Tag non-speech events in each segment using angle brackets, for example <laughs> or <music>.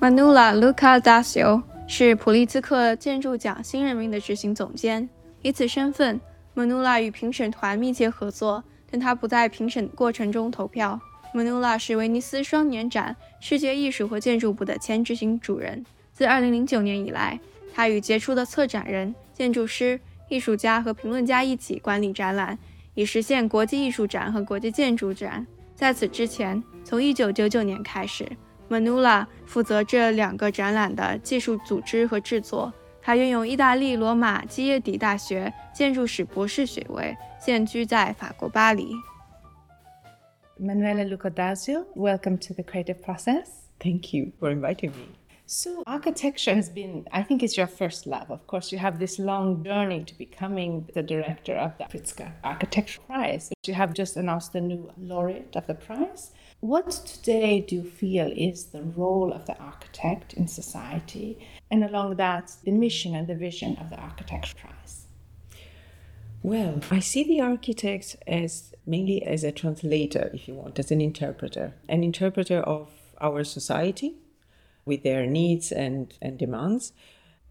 Manula Luca Dasio 是普利兹克建筑奖新任命的执行总监。以此身份，Manula 与评审团密切合作，但他不在评审过程中投票。Manula 是威尼斯双年展世界艺术和建筑部的前执行主任。自2009年以来，他与杰出的策展人、建筑师、艺术家和评论家一起管理展览，以实现国际艺术展和国际建筑展。在此之前，从1999年开始，Manula 负责这两个展览的技术组织和制作。他拥有意大利罗马基耶底大学建筑史博士学位，现居在法国巴黎。Manuela Luca Dazio, welcome to the creative process. Thank you for inviting me. So, architecture has been, I think, it's your first love. Of course, you have this long journey to becoming the director of the Pritzker Architecture Prize. You have just announced the new laureate of the prize. What today do you feel is the role of the architect in society? And along that, the mission and the vision of the Architecture Prize? Well, I see the architect as mainly as a translator, if you want, as an interpreter, an interpreter of our society with their needs and, and demands,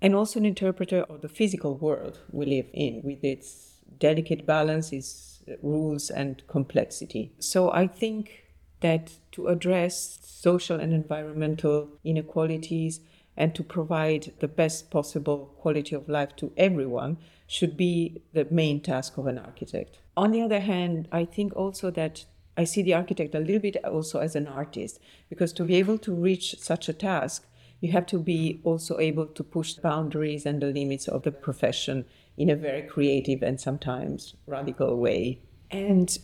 and also an interpreter of the physical world we live in with its delicate balance, its rules, and complexity. So I think that to address social and environmental inequalities and to provide the best possible quality of life to everyone should be the main task of an architect. On the other hand, I think also that I see the architect a little bit also as an artist, because to be able to reach such a task, you have to be also able to push the boundaries and the limits of the profession in a very creative and sometimes radical way. And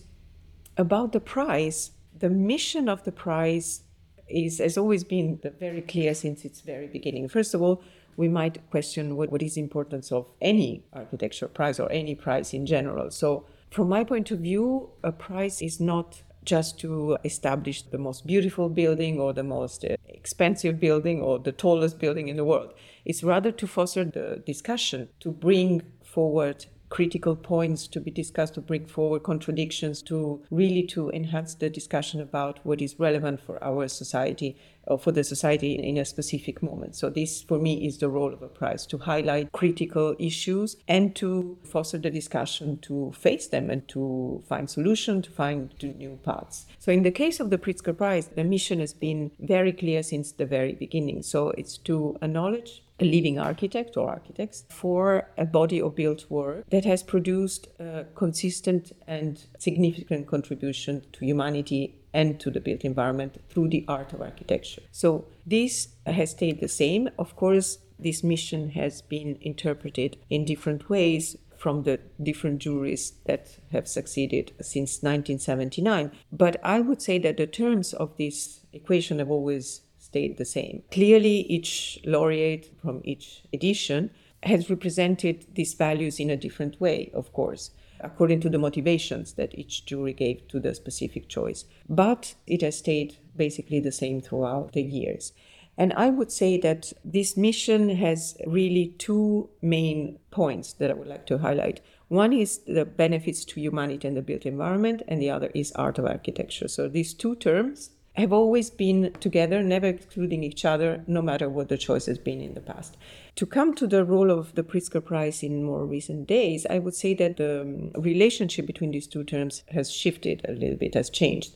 about the prize, the mission of the prize is has always been very clear since its very beginning. First of all, we might question what, what is the importance of any architecture prize or any prize in general. So from my point of view, a prize is not just to establish the most beautiful building or the most uh, expensive building or the tallest building in the world. It's rather to foster the discussion, to bring forward critical points to be discussed to bring forward contradictions to really to enhance the discussion about what is relevant for our society or for the society in a specific moment. So this for me is the role of a prize to highlight critical issues and to foster the discussion to face them and to find solution, to find new paths. So in the case of the pritzker prize the mission has been very clear since the very beginning. So it's to acknowledge a living architect or architects for a body of built work that has produced a consistent and significant contribution to humanity and to the built environment through the art of architecture. So this has stayed the same. Of course, this mission has been interpreted in different ways from the different juries that have succeeded since 1979. But I would say that the terms of this equation have always stayed the same. Clearly, each laureate from each edition has represented these values in a different way, of course, according to the motivations that each jury gave to the specific choice. But it has stayed basically the same throughout the years. And I would say that this mission has really two main points that I would like to highlight. One is the benefits to humanity and the built environment, and the other is art of architecture. So these two terms have always been together, never excluding each other, no matter what the choice has been in the past. To come to the role of the Pritzker Prize in more recent days, I would say that the um, relationship between these two terms has shifted a little bit, has changed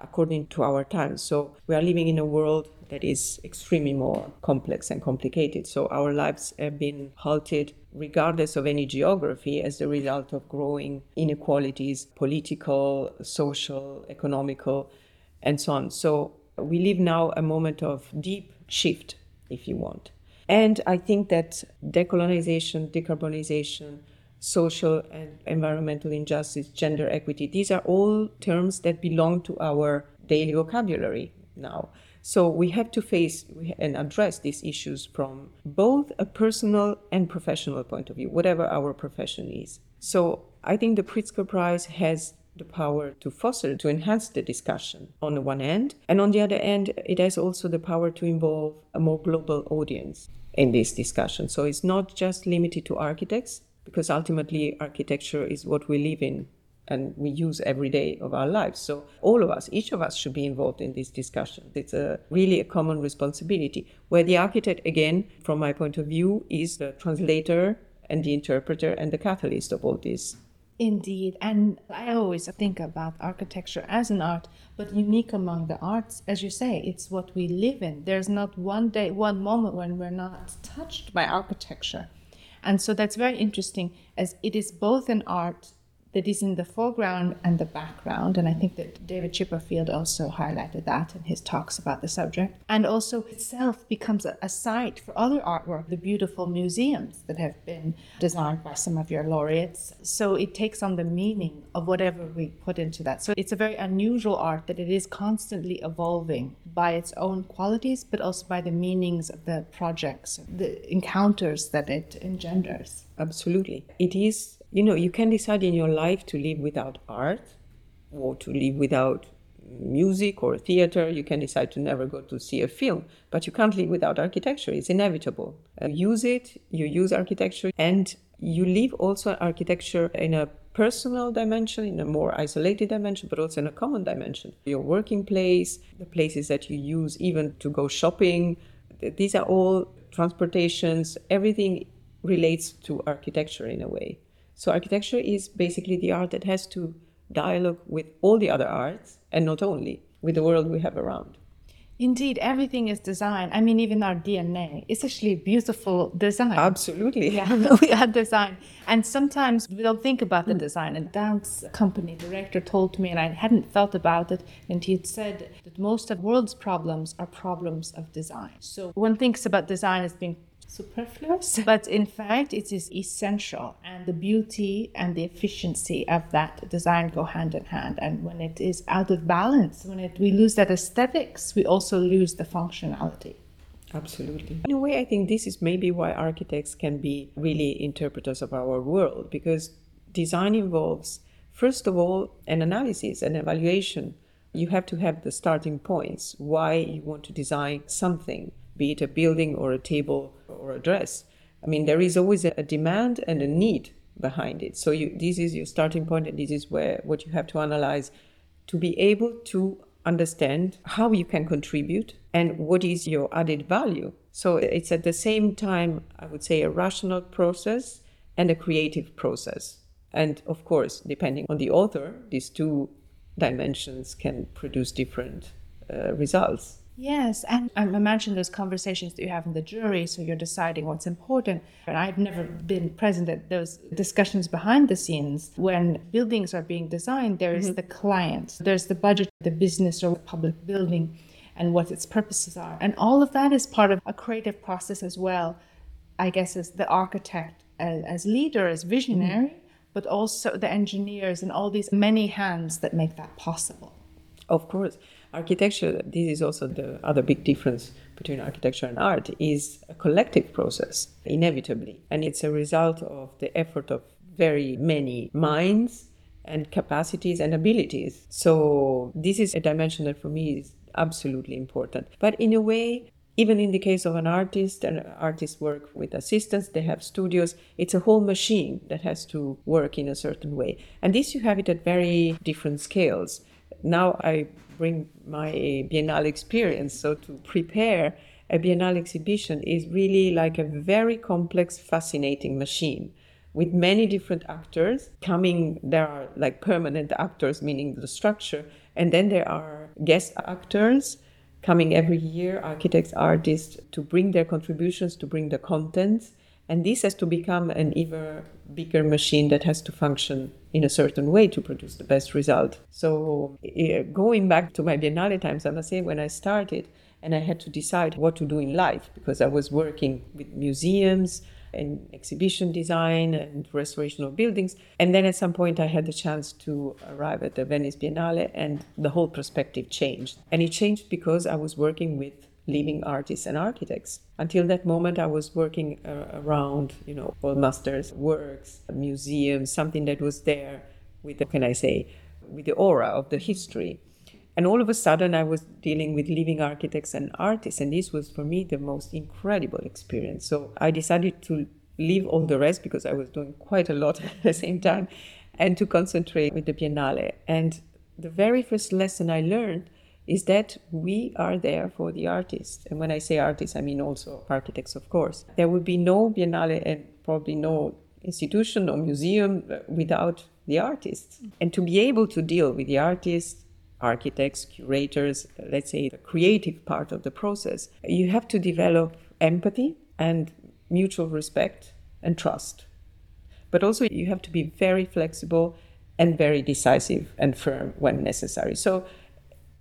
according to our times. So we are living in a world that is extremely more complex and complicated. So our lives have been halted regardless of any geography as the result of growing inequalities, political, social, economical and so on. So we live now a moment of deep shift, if you want. And I think that decolonization, decarbonization, social and environmental injustice, gender equity, these are all terms that belong to our daily vocabulary now. So we have to face and address these issues from both a personal and professional point of view, whatever our profession is. So I think the Pritzker Prize has the power to foster, to enhance the discussion on the one end. And on the other end, it has also the power to involve a more global audience in this discussion. So it's not just limited to architects, because ultimately architecture is what we live in and we use every day of our lives. So all of us, each of us should be involved in this discussion. It's a really a common responsibility where the architect, again, from my point of view, is the translator and the interpreter and the catalyst of all this. Indeed. And I always think about architecture as an art, but unique among the arts. As you say, it's what we live in. There's not one day, one moment when we're not touched by architecture. And so that's very interesting as it is both an art that is in the foreground and the background. And I think that David Chipperfield also highlighted that in his talks about the subject. And also itself becomes a, a site for other artwork, the beautiful museums that have been designed by some of your laureates. So it takes on the meaning of whatever we put into that. So it's a very unusual art that it is constantly evolving by its own qualities, but also by the meanings of the projects, the encounters that it engenders. Absolutely. It is you know, you can decide in your life to live without art or to live without music or theater. You can decide to never go to see a film, but you can't live without architecture. It's inevitable. Uh, use it, you use architecture, and you live also architecture in a personal dimension, in a more isolated dimension, but also in a common dimension. Your working place, the places that you use even to go shopping, these are all transportations, everything relates to architecture in a way. So architecture is basically the art that has to dialogue with all the other arts and not only with the world we have around. Indeed, everything is design. I mean, even our DNA is actually beautiful design. Absolutely. Yeah, <laughs> we are design. And sometimes we don't think about the design. A dance company director told me, and I hadn't thought about it, and he had said that most of the world's problems are problems of design. So one thinks about design as being superfluous, <laughs> but in fact, it is essential. And the beauty and the efficiency of that design go hand in hand. And when it is out of balance, when it, we lose that aesthetics, we also lose the functionality. Absolutely. In a way, I think this is maybe why architects can be really interpreters of our world, because design involves, first of all, an analysis, an evaluation. You have to have the starting points, why you want to design something be it a building or a table or a dress. I mean, there is always a demand and a need behind it. So you, this is your starting point, and this is where what you have to analyze to be able to understand how you can contribute and what is your added value. So it's at the same time, I would say, a rational process and a creative process. And of course, depending on the author, these two dimensions can produce different uh, results. Yes, and I imagine those conversations that you have in the jury, so you're deciding what's important. And I've never been present at those discussions behind the scenes. When buildings are being designed, there is mm-hmm. the client, there's the budget, the business or public building, and what its purposes are. And all of that is part of a creative process as well, I guess, as the architect, as, as leader, as visionary, mm-hmm. but also the engineers and all these many hands that make that possible. Of course architecture, this is also the other big difference between architecture and art, is a collective process, inevitably. And it's a result of the effort of very many minds and capacities and abilities. So, this is a dimension that for me is absolutely important. But in a way, even in the case of an artist, an artist work with assistants, they have studios. It's a whole machine that has to work in a certain way. And this you have it at very different scales. Now I bring my Biennale experience. So to prepare a Biennale exhibition is really like a very complex, fascinating machine with many different actors coming. There are like permanent actors, meaning the structure, and then there are guest actors coming every year, architects, artists, to bring their contributions, to bring the content. And this has to become an even bigger machine that has to function in a certain way to produce the best result. So, eh, going back to my Biennale times, I must say, when I started and I had to decide what to do in life because I was working with museums and exhibition design and restoration of buildings. And then at some point, I had the chance to arrive at the Venice Biennale, and the whole perspective changed. And it changed because I was working with living artists and architects. Until that moment, I was working uh, around, you know, old masters' works, museums, something that was there with, the, can I say, with the aura of the history. And all of a sudden, I was dealing with living architects and artists, and this was for me the most incredible experience. So I decided to leave all the rest because I was doing quite a lot <laughs> at the same time and to concentrate with the Biennale. And the very first lesson I learned is that we are there for the artists. And when I say artists, I mean also architects, of course. There would be no Biennale and probably no institution or museum without the artists. And to be able to deal with the artists, architects, curators, let's say the creative part of the process, you have to develop empathy and mutual respect and trust. But also, you have to be very flexible and very decisive and firm when necessary. So,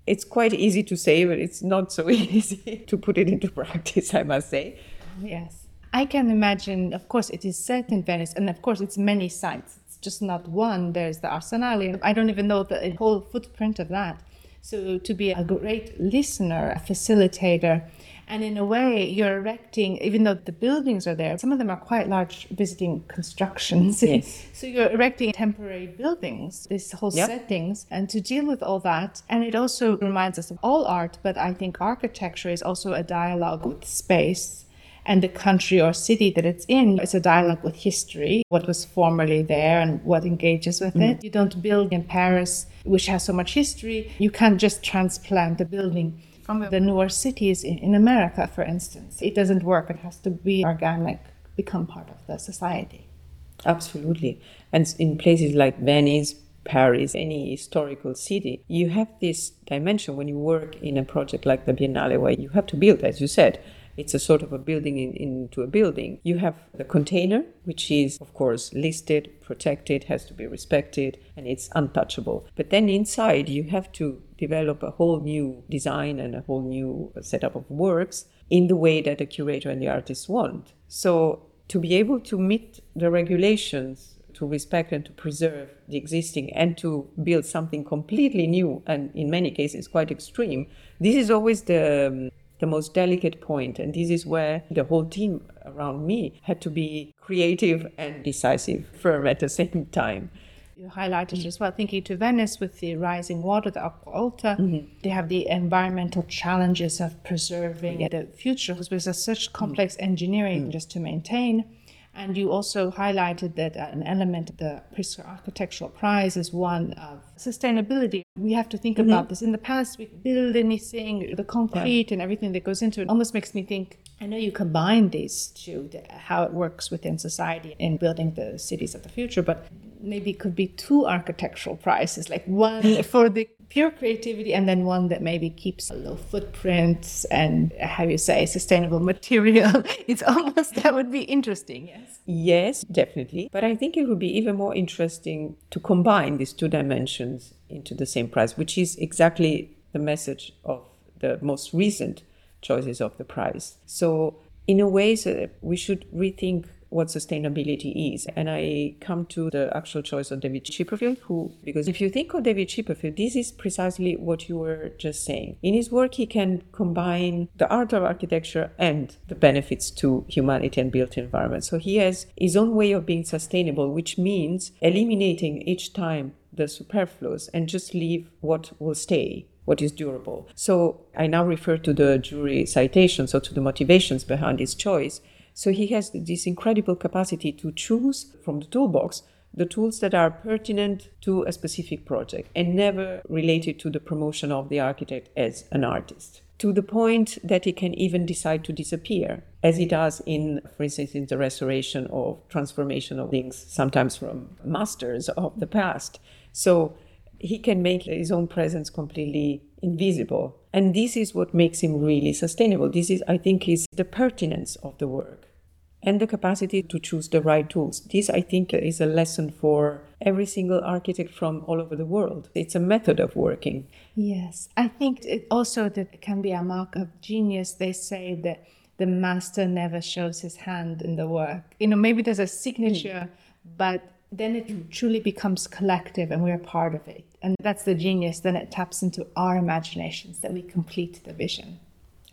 it's quite easy to say, but it's not so <laughs> easy to put it into practice, I must say. Yes. I can imagine, of course, it is set in Venice, and of course, it's many sites. It's just not one. There's the Arsenale. I don't even know the whole footprint of that. So, to be a great listener, a facilitator, and in a way, you're erecting, even though the buildings are there, some of them are quite large visiting constructions. <laughs> Yes. so you're erecting temporary buildings, these whole Yep. settings, and to deal with all that. And it also reminds us of all art, but I think architecture is also a dialogue with space and the country or city that it's in. It's a dialogue with history, what was formerly there and what engages with mm. it. You don't build in Paris, which has so much history. You can't just transplant the building from the newer cities in, in America, for instance. It doesn't work. It has to be organic, become part of the society. Absolutely. And in places like Venice, Paris, any historical city, you have this dimension when you work in a project like the Biennale, where you have to build, as you said. It's a sort of a building in, into a building. You have the container, which is, of course, listed, protected, has to be respected, and it's untouchable. But then inside, you have to develop a whole new design and a whole new setup of works in the way that the curator and the artist want. So to be able to meet the regulations, to respect and to preserve the existing, and to build something completely new and in many cases quite extreme, this is always the um, the most delicate point, and this is where the whole team around me had to be creative and decisive, firm at the same time. You highlighted mm-hmm. as well, thinking to Venice with the rising water, the Acqua Alta. Mm-hmm. They have the environmental challenges of preserving the future, because there's such mm-hmm. complex engineering just to maintain. And you also highlighted that an element of the Pritzker Architectural Prize is one of sustainability. We have to think mm-hmm. about this. In the past, we build anything, the concrete and everything that goes into it almost makes me think. I know you combine these two, the, how it works within society in building the cities of the future, but maybe it could be two architectural prizes, like one <laughs> for the pure creativity and then one that maybe keeps a low footprint and how you say sustainable <laughs> material. It's almost that would be interesting, yes. Yes, definitely. But I think it would be even more interesting to combine these two dimensions into the same prize, which is exactly the message of the most recent choices of the prize. So, in a way, so we should rethink what sustainability is. And I come to the actual choice of David Chipperfield, who, because if you think of David Chipperfield, this is precisely what you were just saying. In his work, he can combine the art of architecture and the benefits to humanity and built environment. So he has his own way of being sustainable, which means eliminating each time the superfluous and just leave what will stay what is durable. So I now refer to the jury citation, so to the motivations behind his choice. So he has this incredible capacity to choose from the toolbox the tools that are pertinent to a specific project and never related to the promotion of the architect as an artist. To the point that he can even decide to disappear, as he does in, for instance, in the restoration or transformation of things, sometimes from masters of the past. So he can make his own presence completely invisible. And this is what makes him really sustainable. This is, I think, is the pertinence of the work and the capacity to choose the right tools. This, I think, is a lesson for every single architect from all over the world. It's a method of working. Yes, I think it also that can be a mark of genius. They say that the master never shows his hand in the work. You know, maybe there's a signature, hmm. but then it truly becomes collective and we're part of it. And that's the genius. Then it taps into our imaginations that we complete the vision.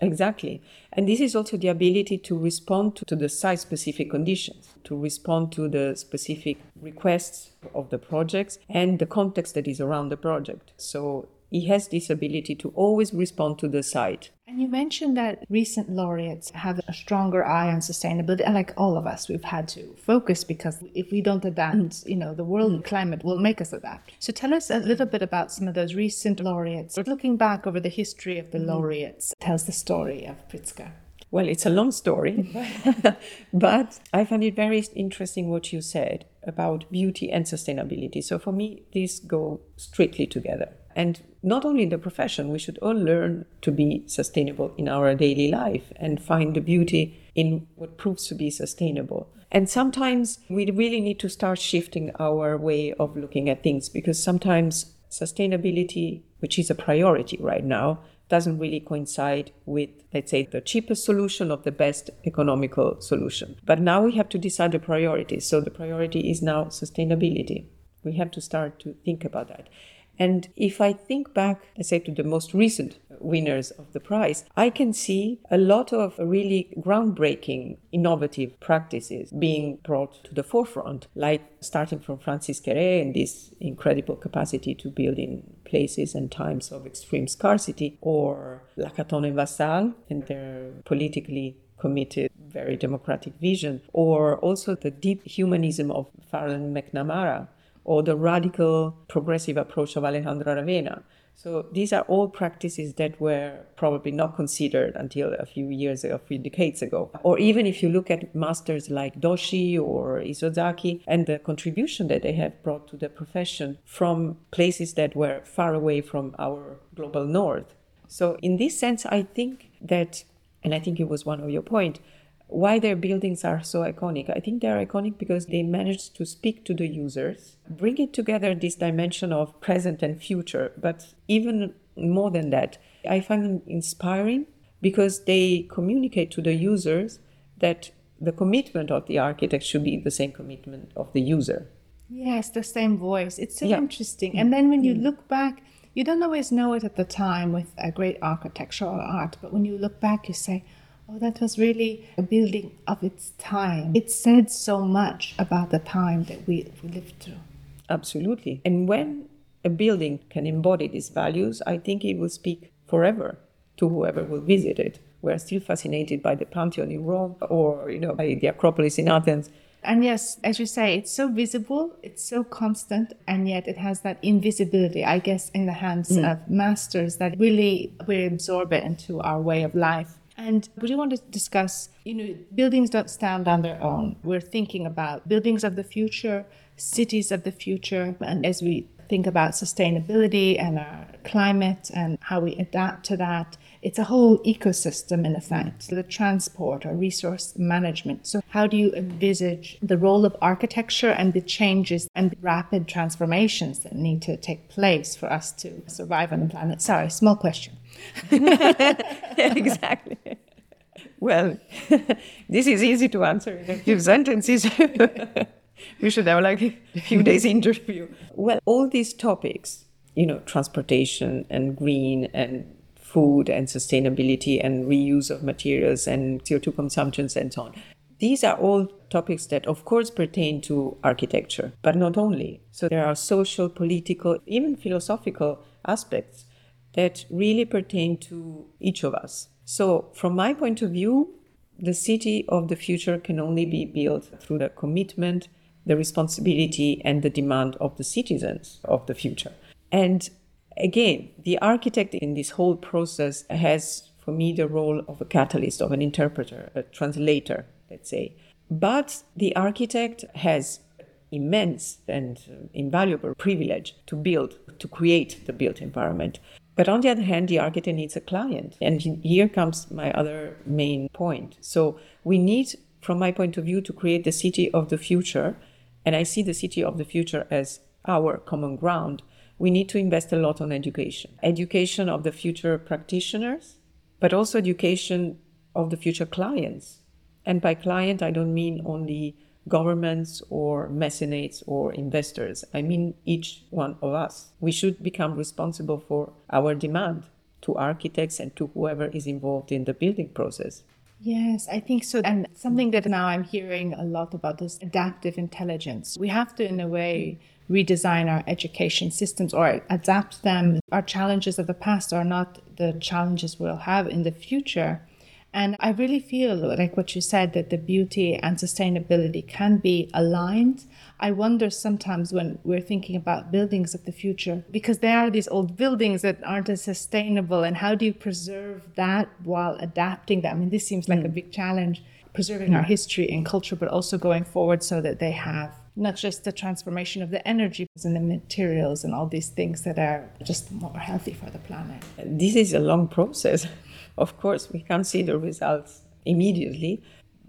Exactly. And this is also the ability to respond to, to the site specific conditions, to respond to the specific requests of the projects and the context that is around the project. So he has this ability to always respond to the site. And you mentioned that recent laureates have a stronger eye on sustainability. And like all of us, we've had to focus because if we don't adapt, mm. you know, the world mm. climate will make us adapt. So tell us a little bit about some of those recent laureates. Looking back over the history of the mm. laureates tells the story of Pritzker. Well, it's a long story, <laughs> <laughs> but I find it very interesting what you said about beauty and sustainability. So for me, these go strictly together. And not only in the profession, we should all learn to be sustainable in our daily life and find the beauty in what proves to be sustainable. And sometimes we really need to start shifting our way of looking at things because sometimes sustainability, which is a priority right now, doesn't really coincide with, let's say, the cheapest solution or the best economical solution. But now we have to decide the priorities. So the priority is now sustainability. We have to start to think about that. And if I think back, let's say, to the most recent winners of the prize, I can see a lot of really groundbreaking, innovative practices being brought to the forefront, like starting from Francis Kéré and this incredible capacity to build in places and times of extreme scarcity, or Lacaton and Vassal and their politically committed, very democratic vision, or also the deep humanism of Farrell and McNamara or the radical progressive approach of Alejandro Aravena. So these are all practices that were probably not considered until a few years, a few decades ago. Or even if you look at masters like Doshi or Isozaki and the contribution that they have brought to the profession from places that were far away from our global north. So in this sense, I think that, and I think it was one of your point, why their buildings are so iconic. I think they're iconic because they managed to speak to the users, bring it together this dimension of present and future, but even more than that, I find them inspiring because they communicate to the users that the commitment of the architect should be the same commitment of the user. Yes, the same voice. It's so yeah. interesting. And then when you mm. look back, you don't always know it at the time with a great architectural art, but when you look back, you say, Oh, that was really a building of its time. It said so much about the time that we, we lived through. Absolutely. And when a building can embody these values, I think it will speak forever to whoever will visit it. We're still fascinated by the Pantheon in Rome or, you know, by the Acropolis in Athens. And yes, as you say, it's so visible, it's so constant, and yet it has that invisibility, I guess, in the hands mm. of masters that really we absorb it into our way of life. And we want to discuss, you know, buildings don't stand on their own. We're thinking about buildings of the future, cities of the future, and as we think about sustainability and our climate and how we adapt to that, it's a whole ecosystem in effect, the transport or resource management. So, how do you envisage the role of architecture and the changes and rapid transformations that need to take place for us to survive on the planet? Sorry, small question. <laughs> exactly. Well, this is easy to answer in a few sentences. <laughs> we should have like a few days interview. Well, all these topics, you know, transportation and green and food and sustainability and reuse of materials and CO2 consumptions and so on. These are all topics that, of course, pertain to architecture, but not only. So there are social, political, even philosophical aspects that really pertain to each of us. So, from my point of view, the city of the future can only be built through the commitment, the responsibility, and the demand of the citizens of the future. And again, the architect in this whole process has, for me, the role of a catalyst, of an interpreter, a translator, let's say. But the architect has immense and invaluable privilege to build, to create the built environment. But on the other hand, the architect needs a client. And here comes my other main point. So we need, from my point of view, to create the city of the future. And I see the city of the future as our common ground. We need to invest a lot on education. Education of the future practitioners, but also education of the future clients. And by client, I don't mean only governments or mecenates or investors. I mean, each one of us. We should become responsible for our demand to architects and to whoever is involved in the building process. Yes, I think so. And something that now I'm hearing a lot about is adaptive intelligence. We have to, in a way, redesign our education systems or adapt them. Our challenges of the past are not the challenges we'll have in the future. And I really feel like what you said that the beauty and sustainability can be aligned. I wonder sometimes when we're thinking about buildings of the future, because there are these old buildings that aren't as sustainable, and how do you preserve that while adapting them? I mean, this seems like mm. a big challenge, preserving mm. our history and culture, but also going forward so that they have not just the transformation of the energy and the materials and all these things that are just more healthy for the planet. This is a long process. Of course, we can't see the results immediately,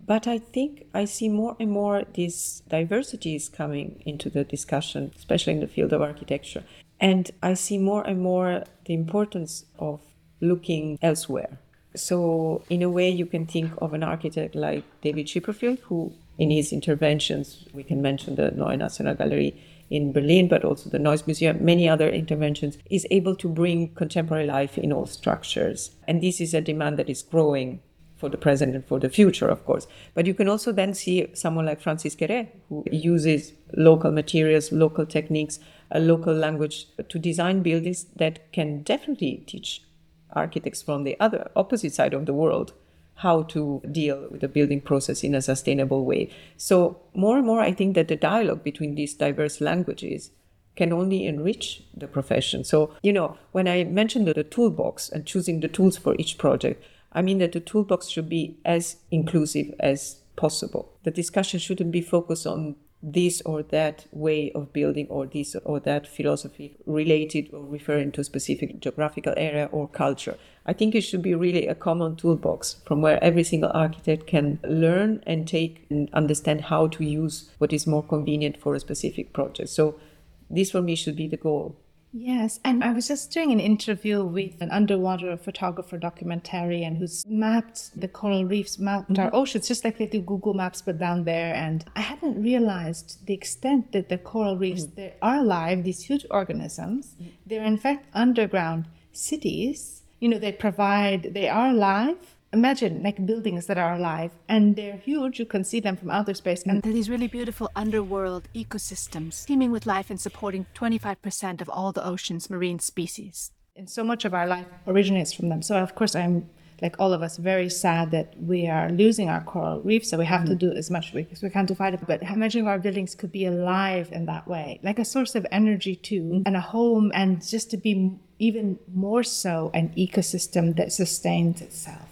but I think I see more and more these diversities coming into the discussion, especially in the field of architecture. And I see more and more the importance of looking elsewhere. So, in a way, you can think of an architect like David Chipperfield, who, in his interventions, we can mention the Neue Nationalgalerie in Berlin, but also the Neues Museum, many other interventions, is able to bring contemporary life in all structures. And this is a demand that is growing for the present and for the future, of course. But you can also then see someone like Francis Kéré, who uses local materials, local techniques, a local language to design buildings that can definitely teach architects from the other opposite side of the world how to deal with the building process in a sustainable way. So, more and more, I think that the dialogue between these diverse languages can only enrich the profession. So, you know, when I mentioned the, toolbox and choosing the tools for each project, I mean that the toolbox should be as inclusive as possible. The discussion shouldn't be focused on this or that way of building or this or that philosophy related or referring to a specific geographical area or culture. I think it should be really a common toolbox from where every single architect can learn and take and understand how to use what is more convenient for a specific project. So, this for me should be the goal. Yes, and I was just doing an interview with an underwater photographer documentarian who's mapped the coral reefs, mapped mm-hmm. our oceans, just like they do Google Maps, but down there. And I hadn't realized the extent that the coral reefs mm-hmm. they are alive, these huge organisms. Mm-hmm. They're in fact underground cities. You know, they provide, they are alive imagine like buildings that are alive and they're huge you can see them from outer space and these really beautiful underworld ecosystems teeming with life and supporting 25% of all the ocean's marine species. And so much of our life originates from them. So of course i'm like all of us very sad that we are losing our coral reefs so we have mm-hmm. to do as much as we can to fight it. But imagine our buildings could be alive in that way? Like a source of energy too mm-hmm. and a home and just to be even more so an ecosystem that sustains itself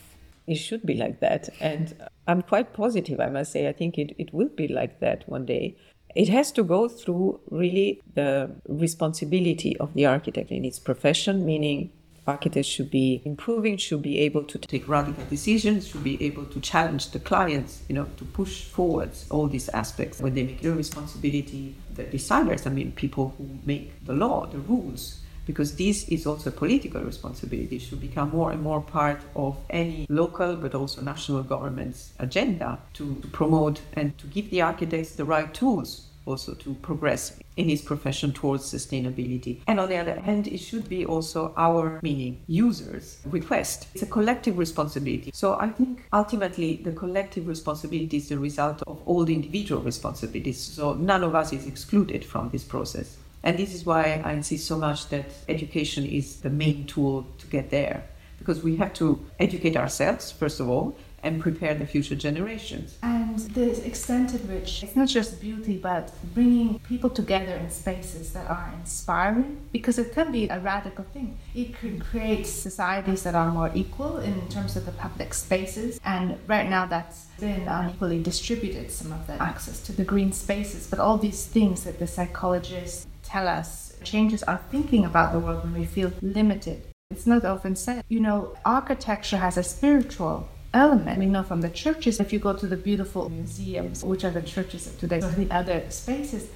it should be like that. And I'm quite positive, I must say. I think it, it will be like that one day. It has to go through really the responsibility of the architect in its profession, meaning architects should be improving, should be able to take radical decisions, should be able to challenge the clients, you know, to push forward all these aspects. When they make their responsibility, the designers, I mean, people who make the law, the rules, because this is also a political responsibility it should become more and more part of any local but also national government's agenda to, to promote and to give the architects the right tools also to progress in his profession towards sustainability. And on the other hand, it should be also our, meaning users, request. It's a collective responsibility. So I think ultimately the collective responsibility is the result of all the individual responsibilities. So none of us is excluded from this process. And this is why I insist so much that education is the main tool to get there. Because we have to educate ourselves, first of all, and prepare the future generations. And the extent to which it's not just beauty, but bringing people together in spaces that are inspiring, because it can be a radical thing. It can create societies that are more equal in terms of the public spaces. And right now, that's been unequally distributed, some of the access to the green spaces. But all these things that the psychologists tell us changes our thinking about the world when we feel limited. It's not often said. You know, architecture has a spiritual element. We know from the churches, if you go to the beautiful museums, which are the churches of today, or the other spaces,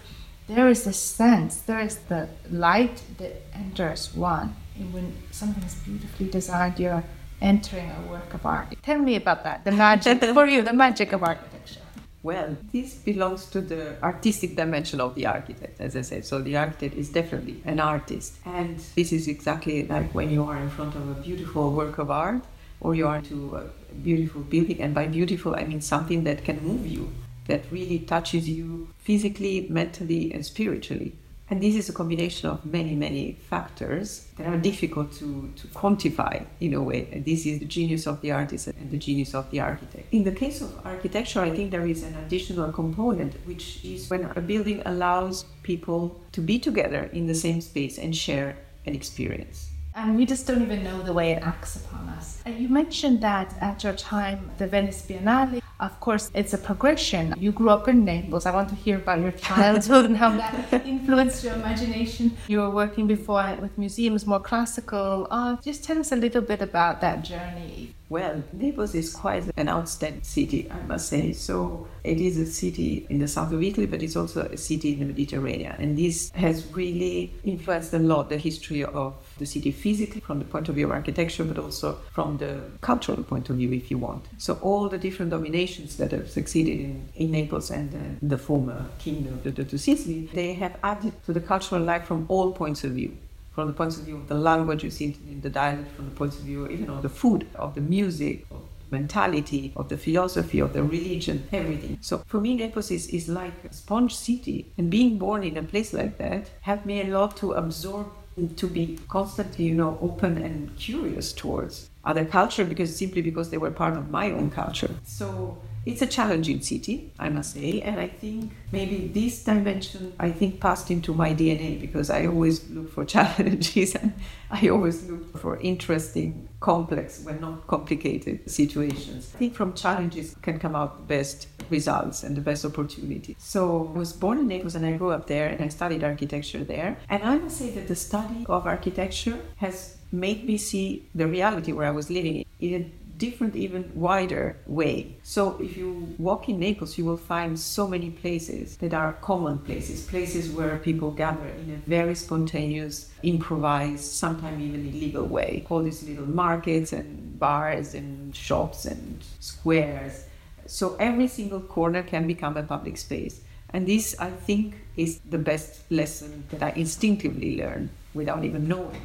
there is a sense, there is the light that enters one. And when something is beautifully designed, you're entering a work of art. Tell me about that, the magic, <laughs> for you, the magic of architecture. Well, this belongs to the artistic dimension of the architect, as I said. So the architect is definitely an artist. And this is exactly like when you are in front of a beautiful work of art or you are to a beautiful building. And by beautiful, I mean something that can move you, that really touches you physically, mentally, and spiritually. And this is a combination of many, many factors that are difficult to, to quantify in a way. And this is the genius of the artist and the genius of the architect. In the case of architecture, I think there is an additional component, which is when a building allows people to be together in the same space and share an experience. And we just don't even know the way it acts upon us. Uh, you mentioned that at your time, the Venice Biennale, of course, it's a progression. You grew up in Naples. I want to hear about your childhood and how that influenced your imagination. You were working before with museums, more classical art. Just tell us a little bit about that journey. Well, Naples is quite an outstanding city, I must say. So it is a city in the south of Italy, but it's also a city in the Mediterranean. And this has really influenced a lot the history of the city physically from the point of view of architecture, but also from the cultural point of view, if you want. So all the different dominations that have succeeded in, in Naples and uh, the former kingdom of the, the Sicily, they have added to the cultural life from all points of view from the point of view of the language you see in the dialect, from the point of view even of the food, of the music, of mentality, of the philosophy, of the religion, everything. So for me, Naples is, is like a sponge city. And being born in a place like that helped me a lot to absorb to be constantly, you know, open and curious towards other culture because simply because they were part of my own culture. So it's a challenging city, I must say, and I think maybe this dimension I think passed into my DNA because I always look for <laughs> challenges and I always look for interesting, complex, when not complicated situations. I think from challenges can come out the best results and the best opportunities. So I was born in Naples and I grew up there and I studied architecture there. And I must say that the study of architecture has made me see the reality where I was living in different, even wider way. So if you walk in Naples, you will find so many places that are common places, places where people gather in a very spontaneous, improvised, sometimes even illegal way. All these little markets and bars and shops and squares. So every single corner can become a public space. And this, I think, is the best lesson that I instinctively learn without even knowing.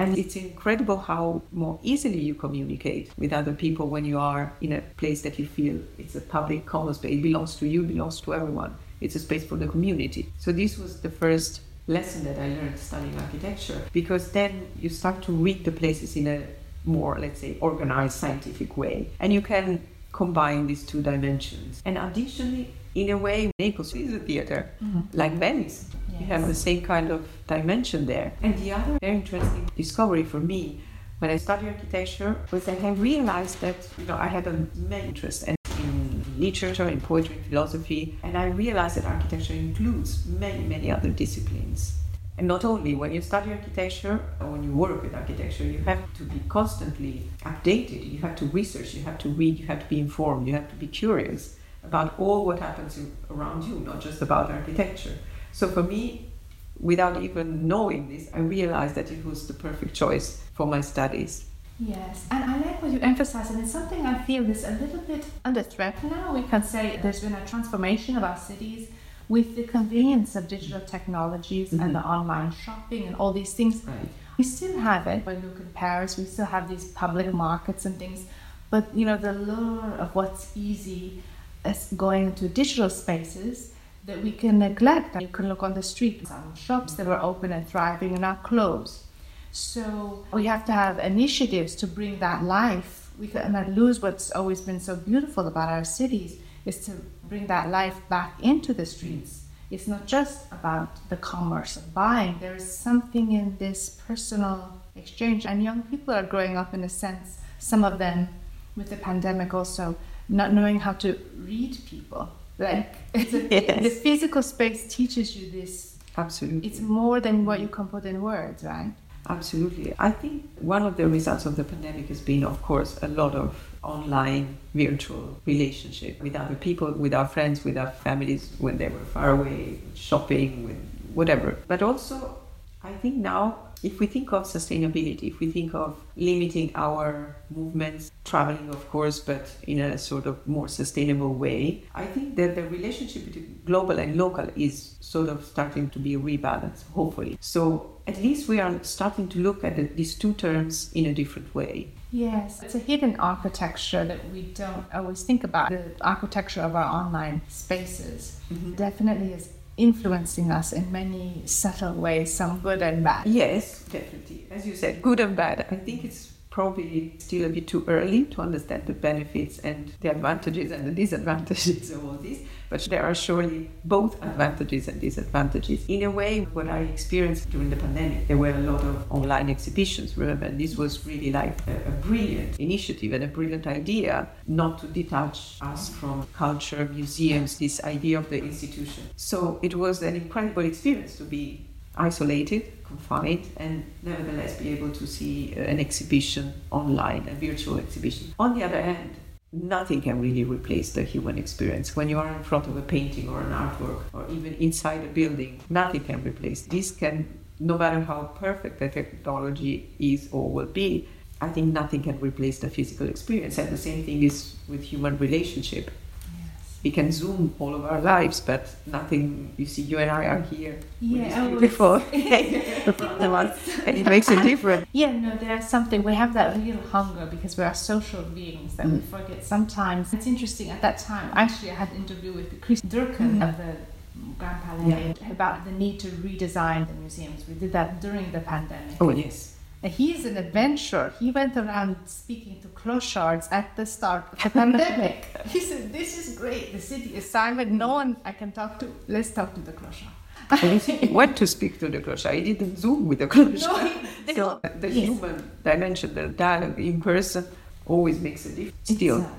And it's incredible how more easily you communicate with other people when you are in a place that you feel it's a public common space. It belongs to you, belongs to everyone. It's a space for the community. So this was the first lesson that I learned studying architecture because then you start to read the places in a more, let's say, organized scientific way. And you can combine these two dimensions. And additionally, in a way, Naples is a theater, mm-hmm. like Venice. You have the same kind of dimension there. And the other very interesting discovery for me when I studied architecture was that I realized that you know I had a main interest in literature, in poetry, in philosophy, and I realized that architecture includes many, many other disciplines. And not only when you study architecture or when you work with architecture, you have to be constantly updated. You have to research, you have to read, you have to be informed, you have to be curious about all what happens around you, not just about architecture. So for me, without even knowing this, I realized that it was the perfect choice for my studies. Yes, and I like what you emphasize, and it's something I feel is a little bit under threat now. We can say there's been a transformation of our cities with the convenience of digital technologies mm-hmm. and the online shopping and all these things. Right. We still have it. When we look in Paris, we still have these public markets and things. But you know, the lure of what's easy is going into digital spaces that we can neglect. You can look on the street, some shops that were open and thriving are now closed. So we have to have initiatives to bring that life. We cannot lose what's always been so beautiful about our cities is to bring that life back into the streets. It's not just about the commerce of buying. There is something in this personal exchange, and young people are growing up in a sense. Some of them, with the pandemic, also not knowing how to read people like <laughs> yes. the physical space teaches you this. Absolutely. It's more than what you can put in words, right? Absolutely. I think one of the results of the pandemic has been, of course, a lot of online virtual relationship with other people, with our friends, with our families when they were far away, shopping, with whatever. But also, I think now if we think of sustainability, if we think of limiting our movements, traveling, of course, but in a sort of more sustainable way, I think that the relationship between global and local is sort of starting to be rebalanced, hopefully. So at least we are starting to look at the, these two terms in a different way. Yes, it's a hidden architecture that we don't always think about. The architecture of our online spaces mm-hmm. definitely is influencing us in many subtle ways, some good and bad. Yes, definitely. As you said, good and bad. I think it's probably still a bit too early to understand the benefits and the advantages and the disadvantages of all this. But there are surely both advantages and disadvantages. In a way, what I experienced during the pandemic, there were a lot of online exhibitions, remember? And this was really like a, a brilliant initiative and a brilliant idea not to detach us from culture, museums, this idea of the institution. So it was an incredible experience to be isolated, confined, and nevertheless be able to see an exhibition online, a virtual exhibition. On the other hand, nothing can really replace the human experience. When you are in front of a painting or an artwork, or even inside a building, nothing can replace. This can, no matter how perfect the technology is or will be, I think nothing can replace the physical experience. And the same thing is with human relationship we can zoom all of our lives, but nothing. You see, you and I are here. Yeah, beautiful. <laughs> <laughs> and it makes a difference. <laughs> Yeah, no, there's something. We have that real hunger because we are social beings that mm. we forget sometimes. It's interesting. At that time, actually, I had an interview with Chris Dercon mm. of the Grand Palais yeah. about the need to redesign the museums. We did that during the pandemic. Oh yes. He's an adventurer. He went around speaking to clochards at the start of the <laughs> pandemic. He said, This is great. The city is silent. No one I can talk to. Let's talk to the clochard. <laughs> he went to speak to the clochard. He didn't Zoom with the clochard. No, <laughs> so the yes. human dimension, the dialogue in person, always makes a difference. Still.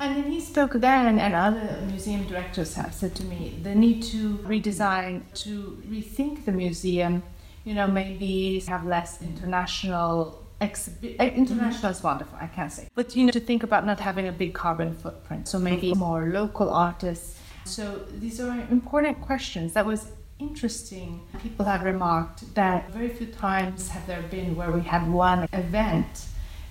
And then he spoke there, and, and other museum directors have said to me the need to redesign, to rethink the museum you know, maybe have less international exhibi- eh, international is wonderful i can't say. But you know to think about not having a big carbon footprint so maybe more local artists. So these are important questions. That was interesting. People have remarked that very few times have there been where we had one event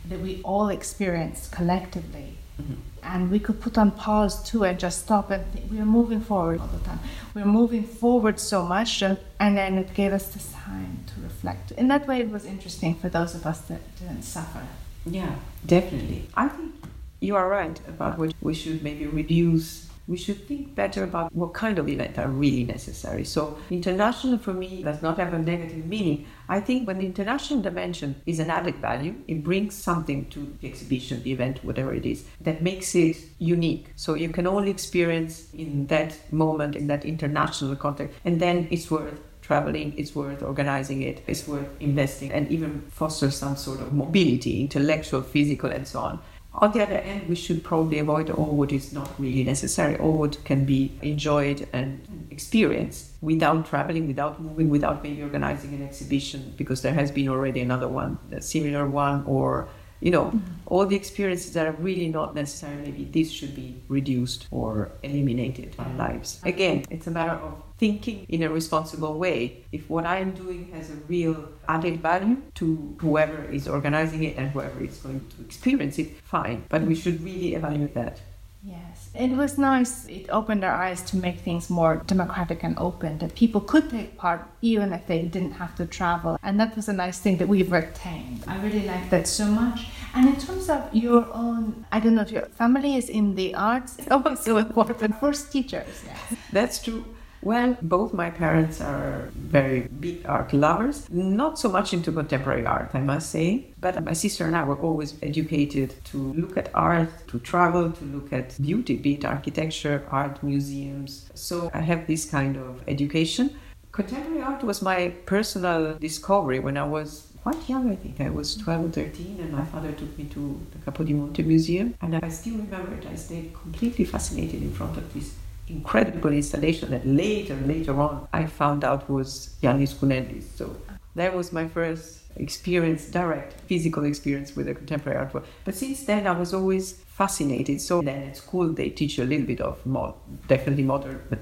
that we all experienced collectively. Mm-hmm and we could put on pause too and just stop and think. we are moving forward all the time. We're moving forward so much, and, and then it gave us this time to reflect. In that way, it was interesting for those of us that didn't suffer. Yeah, definitely. I think you are right about what we should maybe reduce we should think better about what kind of events are really necessary. So, international for me does not have a negative meaning. I think when the international dimension is an added value, it brings something to the exhibition, the event, whatever it is, that makes it unique. So, you can only experience in that moment, in that international context, and then it's worth traveling, it's worth organizing it, it's worth investing, and even foster some sort of mobility, intellectual, physical, and so on. On the other hand, we should probably avoid all what is not really necessary, all what can be enjoyed and experienced without traveling, without moving, without maybe organizing an exhibition, because there has been already another one, a similar one, or you know, mm-hmm. all the experiences that are really not necessary, maybe this should be reduced or eliminated from lives. Again, it's a matter of thinking in a responsible way. If what I am doing has a real added value to whoever is organizing it and whoever is going to experience it, fine. But we should really evaluate that. Yes, it was nice. It opened our eyes to make things more democratic and open, that people could take part even if they didn't have to travel. And that was a nice thing that we've retained. I really like that so much. And in terms of your own, I don't know if your family is in the arts, <laughs> it's also important. First teachers, yes. That's true. Well, both my parents are very big art lovers, not so much into contemporary art, I must say. But my sister and I were always educated to look at art, to travel, to look at beauty, be it architecture, art, museums. So I have this kind of education. Contemporary art was my personal discovery when I was quite young, I think. I was 12 or 13, and my father took me to the Capodimonte Museum. And I still remember it. I stayed completely fascinated in front of this incredible installation that later, later on, I found out was Yannis Kounellis. So that was my first experience, direct physical experience with a contemporary artwork. But since then, I was always fascinated. So then at school, they teach you a little bit of mod, definitely modern, but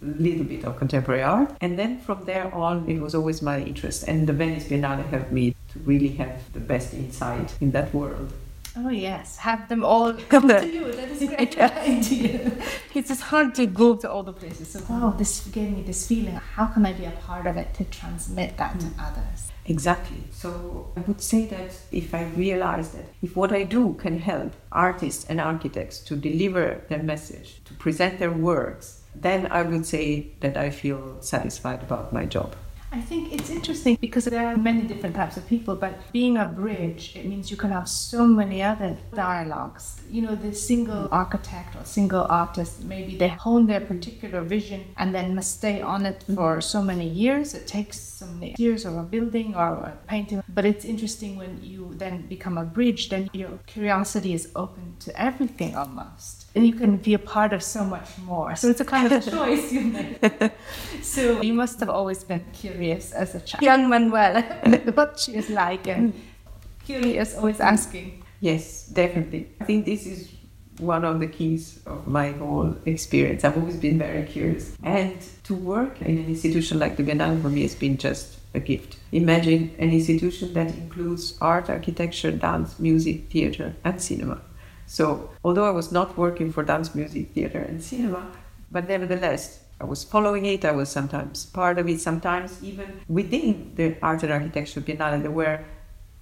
a little bit of contemporary art. And then from there on, it was always my interest. And the Venice Biennale helped me to really have the best insight in that world. Oh yes, have them all <laughs> come to you. That is <laughs> a great idea. <laughs> It's just hard to go to all the places. So wow, this gave me this feeling. How can I be a part of it to transmit that mm. to others? Exactly. So I would say that if I realize that if what I do can help artists and architects to deliver their message, to present their works, then I would say that I feel satisfied about my job. I think it's interesting because there are many different types of people, but being a bridge, it means you can have so many other dialogues. You know, the single architect or single artist, maybe they hone their particular vision and then must stay on it for so many years. It takes so many years of a building or a painting. But it's interesting when you then become a bridge, then your curiosity is open to everything almost and you can be a part of so much more. So it's a kind of <laughs> choice you make. <laughs> so you must have always been curious as a child. Young Manuel, <laughs> what she is like and mm. curious, always asking. Yes, definitely. I think this is one of the keys of my whole experience. I've always been very curious. And to work in an institution like the Biennale for me has been just a gift. Imagine an institution that includes art, architecture, dance, music, theater, and cinema. So, although I was not working for dance, music, theater, and cinema, but nevertheless, I was following it. I was sometimes part of it. Sometimes even within the art and architecture biennale, there were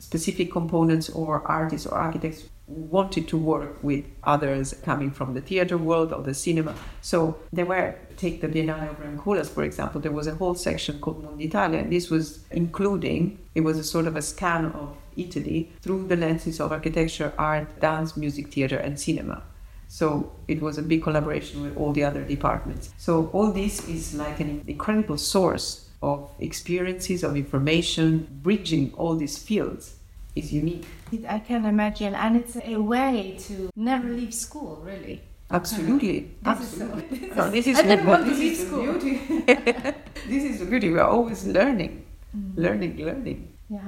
specific components or artists or architects wanted to work with others coming from the theater world or the cinema. So there were, take the Biennale of Rem Koolhaas, for example, there was a whole section called Monditalia, and this was including, it was a sort of a scan of Italy through the lenses of architecture, art, dance, music, theater, and cinema. So it was a big collaboration with all the other departments. So all this is like an incredible source of experiences, of information, bridging all these fields is unique. I can imagine, and it's a way to never leave school, really. Absolutely, this absolutely. Is so, <laughs> no, this is I didn't want to this leave is school. The beauty. <laughs> <laughs> this is the beauty. We are always learning, mm. learning, learning. Yeah.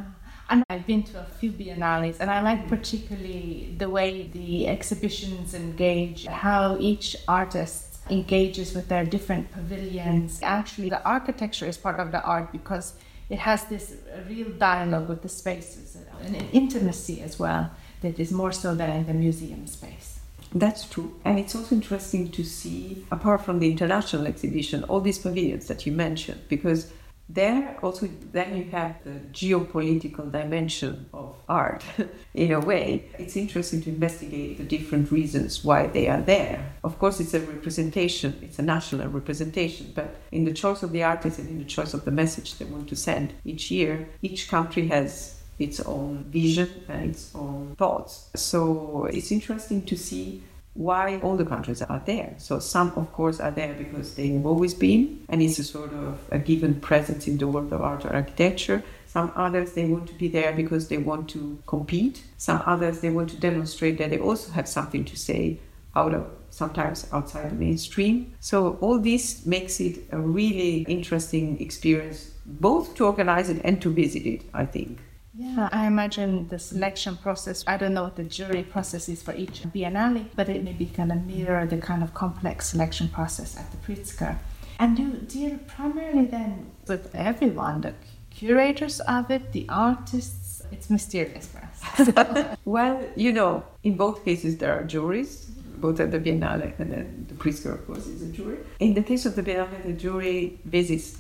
And I've been to a few biennales, and I like particularly the way the exhibitions engage, how each artist engages with their different pavilions. Actually, the architecture is part of the art because it has this real dialogue with the spaces and an intimacy as well that is more so than in the museum space. That's true. And it's also interesting to see, apart from the international exhibition, all these pavilions that you mentioned, because there also then you have the geopolitical dimension of art <laughs> in a way. It's interesting to investigate the different reasons why they are there. Of course it's a representation it's a national representation but in the choice of the artist and in the choice of the message they want to send each year each country has its own vision and its own thoughts. So it's interesting to see why all the countries are there. So some, of course, are there because they have always been, and it's a sort of a given presence in the world of art or architecture. Some others, they want to be there because they want to compete. Some others, they want to demonstrate that they also have something to say out of sometimes outside the mainstream. So all this makes it a really interesting experience, both to organize it and to visit it, I think. Yeah, I imagine the selection process. I don't know what the jury process is for each biennale, but it maybe kind of mirror the kind of complex selection process at the Pritzker. And you deal primarily then with everyone, the curators of it, the artists. It's mysterious for us. <laughs> well, you know, in both cases there are juries, both at the Biennale and then the Pritzker, of course, is a jury. In the case of the Biennale, the jury visits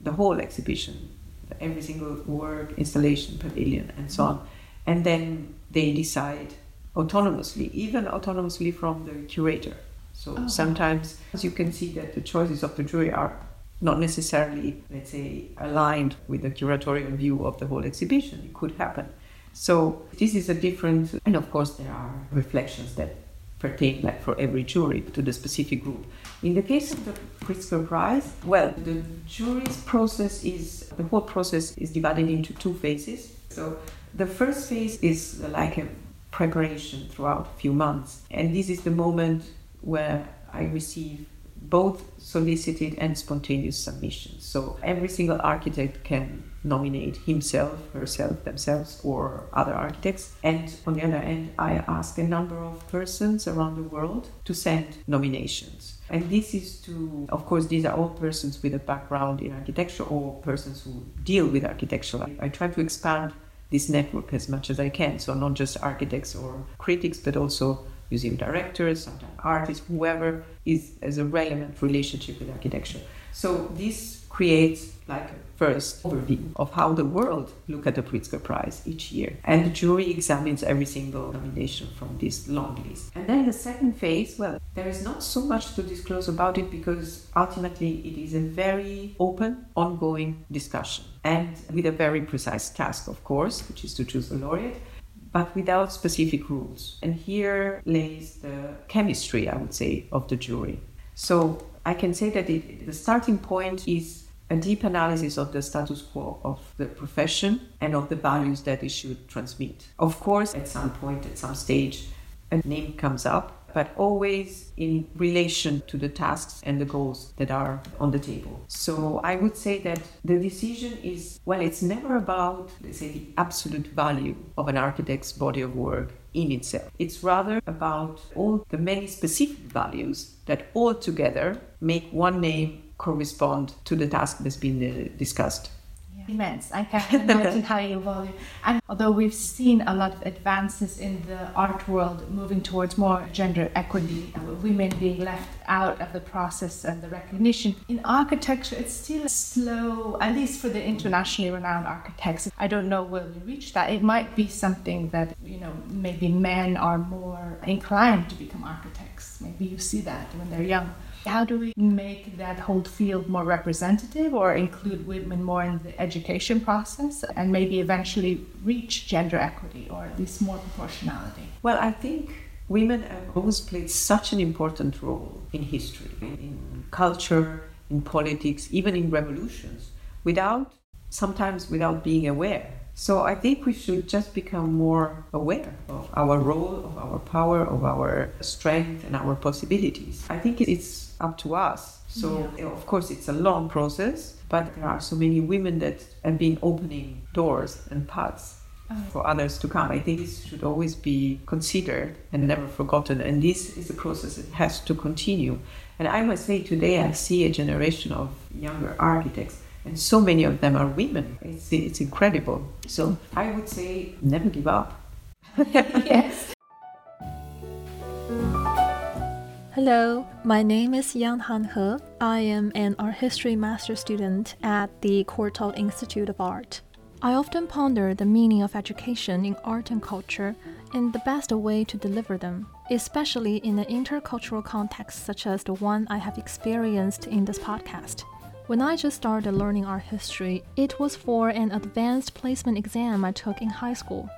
the whole exhibition every single work, installation, pavilion, and so on. And then they decide autonomously, even autonomously from the curator. So oh. sometimes you can see that the choices of the jury are not necessarily, let's say, aligned with the curatorial view of the whole exhibition. It could happen. So this is a different, and of course there are reflections that pertain, like for every jury, to the specific group. In the case of the Pritzker Prize, well, the jury's process is the whole process is divided into two phases. So the first phase is like a preparation throughout a few months, and this is the moment where I receive both solicited and spontaneous submissions. So every single architect can nominate himself, herself, themselves, or other architects. And on the other end, I ask a number of persons around the world to send nominations. And this is to, of course, these are all persons with a background in architecture or persons who deal with architecture. I try to expand this network as much as I can. So, not just architects or critics, but also museum directors, sometimes artists, whoever is as a relevant relationship with architecture. So this creates like a first overview of how the world look at the Pritzker Prize each year. And the jury examines every single nomination from this long list. And then the second phase, well, there is not so much to disclose about it because ultimately it is a very open, ongoing discussion. And with a very precise task, of course, which is to choose the laureate but without specific rules. And here lays the chemistry, I would say, of the jury. So I can say that it, the starting point is a deep analysis of the status quo of the profession and of the values that it should transmit. Of course, at some point, at some stage, a name comes up, but always in relation to the tasks and the goals that are on the table. So I would say that the decision is, well, it's never about, let's say, the absolute value of an architect's body of work in itself. It's rather about all the many specific values that all together make one name correspond to the task that's been uh, discussed. Immense. I can imagine how evolve. And although we've seen a lot of advances in the art world moving towards more gender equity, women being left out of the process and the recognition, in architecture it's still slow, at least for the internationally renowned architects. I don't know where we reach that. It might be something that, you know, maybe men are more inclined to become architects. Maybe you see that when they're young. How do we make that whole field more representative or include women more in the education process and maybe eventually reach gender equity or at least more proportionality? Well, I think women have always played such an important role in history, in culture, in politics, even in revolutions, without sometimes without being aware. So I think we should just become more aware of our role, of our power, of our strength and our possibilities. I think it's up to us. So, yeah. Eh, of course, it's a long process, but there are so many women that have been opening doors and paths oh. for others to come. I think this should always be considered and never forgotten. And this is a process that has to continue. And I must say, today I see a generation of younger architects, and so many of them are women. It's, it's incredible. So I would say, never give up. <laughs> yes. Hello, my name is Yang Han He. I am an art history master student at the Courtauld Institute of Art. I often ponder the meaning of education in art and culture and the best way to deliver them, especially in an intercultural context such as the one I have experienced in this podcast. When I just started learning art history, it was for an advanced placement exam I took in high school.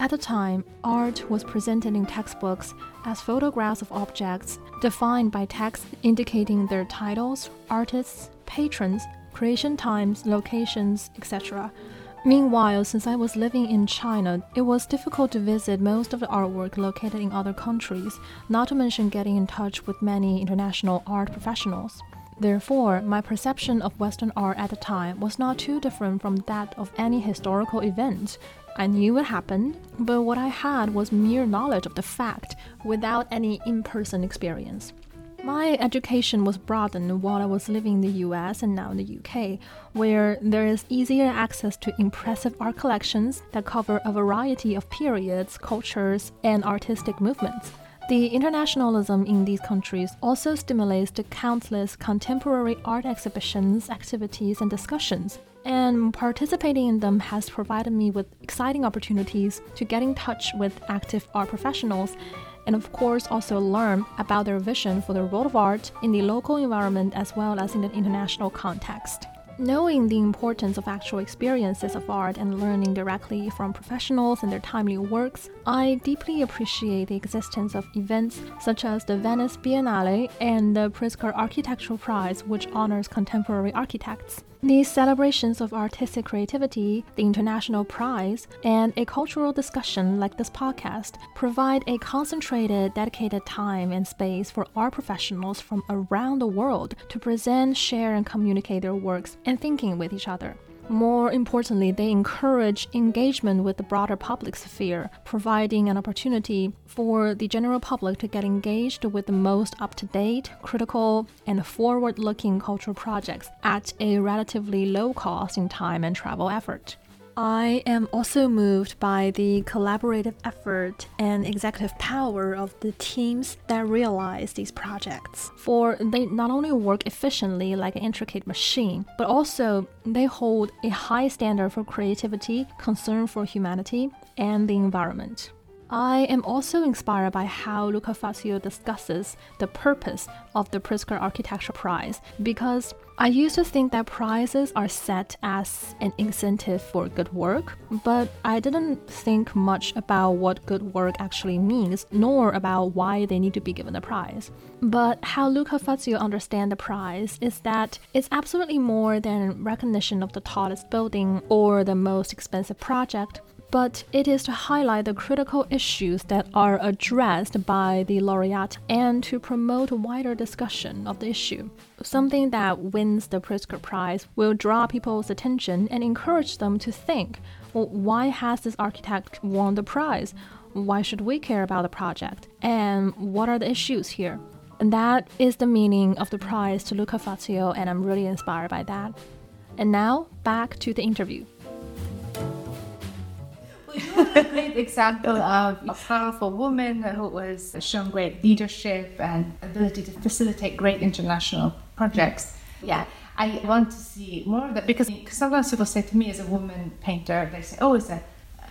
At the time, art was presented in textbooks as photographs of objects defined by text indicating their titles, artists, patrons, creation times, locations, etc. Meanwhile, since I was living in China, it was difficult to visit most of the artwork located in other countries, not to mention getting in touch with many international art professionals. Therefore, my perception of Western art at the time was not too different from that of any historical event, I knew what happened, but what I had was mere knowledge of the fact without any in person experience. My education was broadened while I was living in the US and now in the UK, where there is easier access to impressive art collections that cover a variety of periods, cultures, and artistic movements. The internationalism in these countries also stimulates the countless contemporary art exhibitions, activities, and discussions and participating in them has provided me with exciting opportunities to get in touch with active art professionals and of course also learn about their vision for the role of art in the local environment as well as in the international context. Knowing the importance of actual experiences of art and learning directly from professionals and their timely works, I deeply appreciate the existence of events such as the Venice Biennale and the Pritzker Architectural Prize, which honors contemporary architects. These celebrations of artistic creativity, the International Prize, and a cultural discussion like this podcast provide a concentrated, dedicated time and space for art professionals from around the world to present, share, and communicate their works and thinking with each other. More importantly, they encourage engagement with the broader public sphere, providing an opportunity for the general public to get engaged with the most up to date, critical, and forward looking cultural projects at a relatively low cost in time and travel effort. I am also moved by the collaborative effort and executive power of the teams that realize these projects. For they not only work efficiently like an intricate machine, but also they hold a high standard for creativity, concern for humanity, and the environment. I am also inspired by how Luca Dazio discusses the purpose of the Pritzker Architecture Prize because I used to think that prizes are set as an incentive for good work, but I didn't think much about what good work actually means, nor about why they need to be given a prize. But how Luca Dazio understands the prize is that it's absolutely more than recognition of the tallest building or the most expensive project but it is to highlight the critical issues that are addressed by the laureate and to promote wider discussion of the issue. Something that wins the Pritzker Prize will draw people's attention and encourage them to think well, why has this architect won the prize? Why should we care about the project? And what are the issues here? And that is the meaning of the prize to Luca Dazio, and I'm really inspired by that. And now, back to the interview a great example <laughs> of a powerful woman who was shown great leadership and ability to facilitate great international projects. Yeah, I want to see more of that because sometimes people say to me as a woman painter, they say, "Oh, is that?"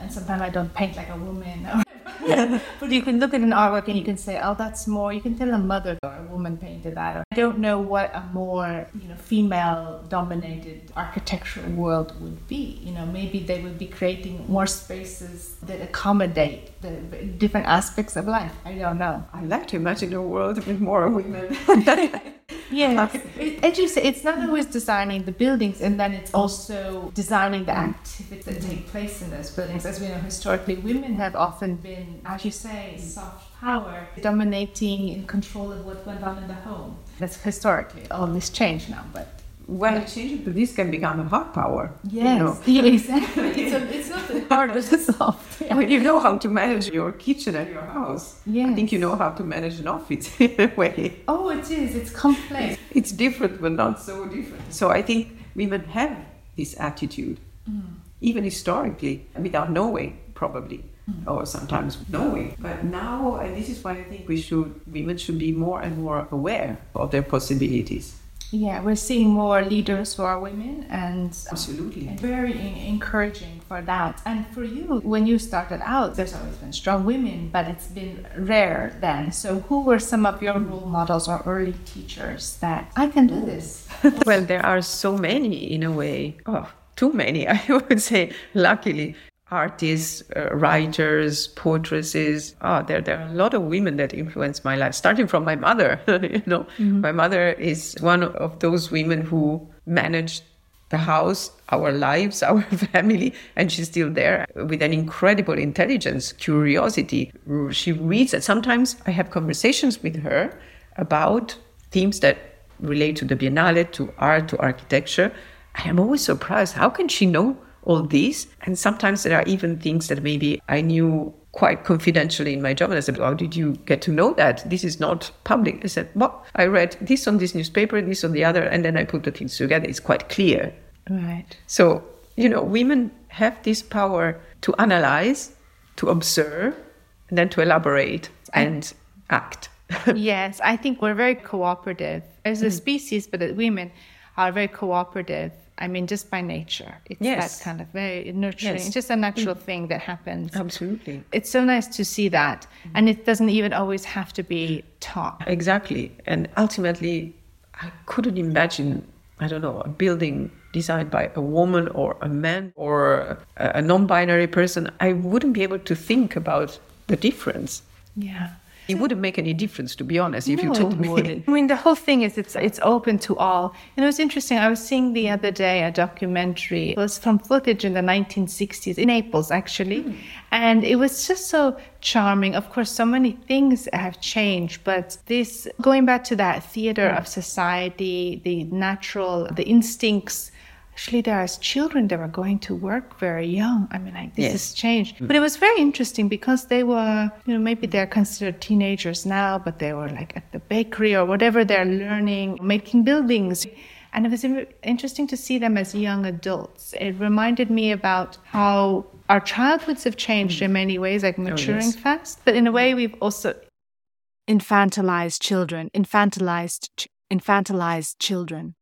And sometimes I don't paint like a woman. <laughs> <laughs> but you can look at an artwork and you can say, oh, that's more, you can tell a mother or a woman painted that. I don't know what a more, you know, female dominated architectural world would be. You know, maybe they would be creating more spaces that accommodate the different aspects of life. I don't know. I like to imagine a world with more women. <laughs> Yeah, as you say, it's not always designing the buildings, and then it's also designing the activities that take place in those buildings. As we know, historically, women have often been, as you say, soft power, dominating and control of what went on in the home. That's historically. All this changed now, but well, changing to this can become a hard power. Yes, you know? <laughs> yeah, exactly. <laughs> it's, a, it's not as hard as it's soft. Yeah. When you know how to manage your kitchen and your house, yes. I think you know how to manage an office <laughs> in a way. Oh, it is. It's complex. It's different, but not so different. So I think women have this attitude, mm. even historically, without knowing, probably. Mm. Or sometimes knowing, but now, and this is why I think we should, women should be more and more aware of their possibilities yeah, we're seeing more leaders who are women, and um, absolutely very encouraging for that. And for you, when you started out, there's always been strong women, but it's been rare then. So, who were some of your role models or early teachers that I can do this? <laughs> well, there are so many in a way. Oh, too many, <laughs> I would say. Luckily, artists, uh, writers, poetresses. Ah, there, there are a lot of women that influence my life, starting from my mother. <laughs> you know, mm-hmm. my mother is one of those women who managed the house, our lives, <laughs> our family, and she's still there with an incredible intelligence, curiosity. She reads, and sometimes I have conversations with her about themes that relate to the Biennale, to art, to architecture. I am always surprised. How can she know all these. And sometimes there are even things that maybe I knew quite confidentially in my job. And I said, How did you get to know that? This is not public. I said, Well, I read this on this newspaper, this on the other, and then I put the things together. It's quite clear. Right. So, you know, women have this power to analyze, to observe, and then to elaborate and act. <laughs> yes, I think we're very cooperative as a mm. species, but women are very cooperative I mean, just by nature. It's yes. that kind of very nurturing. Yes. It's just a natural mm. thing that happens. Absolutely. It's so nice to see that. And it doesn't even always have to be taught. Exactly. And ultimately, I couldn't imagine, I don't know, a building designed by a woman or a man or a non binary person. I wouldn't be able to think about the difference. Yeah. It wouldn't make any difference, to be honest, if no, you told me. Wouldn't. <laughs> I mean, the whole thing is it's it's open to all. And it was interesting. I was seeing the other day a documentary. It was from footage in the 1960s in Naples, actually, mm. and it was just so charming. Of course, so many things have changed, but this going back to that theater mm. of society, the natural, the instincts actually there as children they were going to work very young i mean like this yes. has changed mm. but it was very interesting because they were you know maybe they're considered teenagers now but they were like at the bakery or whatever they're learning making buildings And it was interesting to see them as young adults. It reminded me about how our childhoods have changed in many ways, like maturing oh, yes. fast, but in a way we've also infantilized children, infantilized, infantilized children.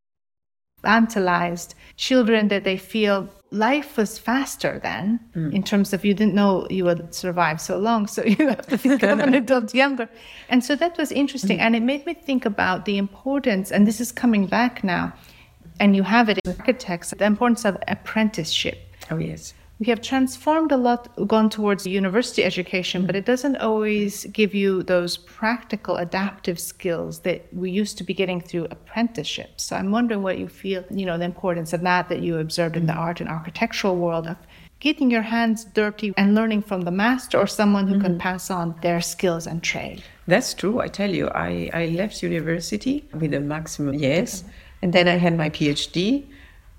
Infantilized children that they feel life was faster then mm. in terms of you didn't know you would survive so long so <laughs> you have to become an <laughs> adult younger and so that was interesting mm. and it made me think about the importance and this is coming back now and you have it in architects the importance of apprenticeship oh yes we have transformed a lot, gone towards university education, but it doesn't always give you those practical adaptive skills that we used to be getting through apprenticeships. So I'm wondering what you feel, you know, the importance of that that you observed in the art and architectural world of getting your hands dirty and learning from the master or someone who mm-hmm. can pass on their skills and trade. That's true. I tell you, I, I left university with a maximum yes, and then I had my PhD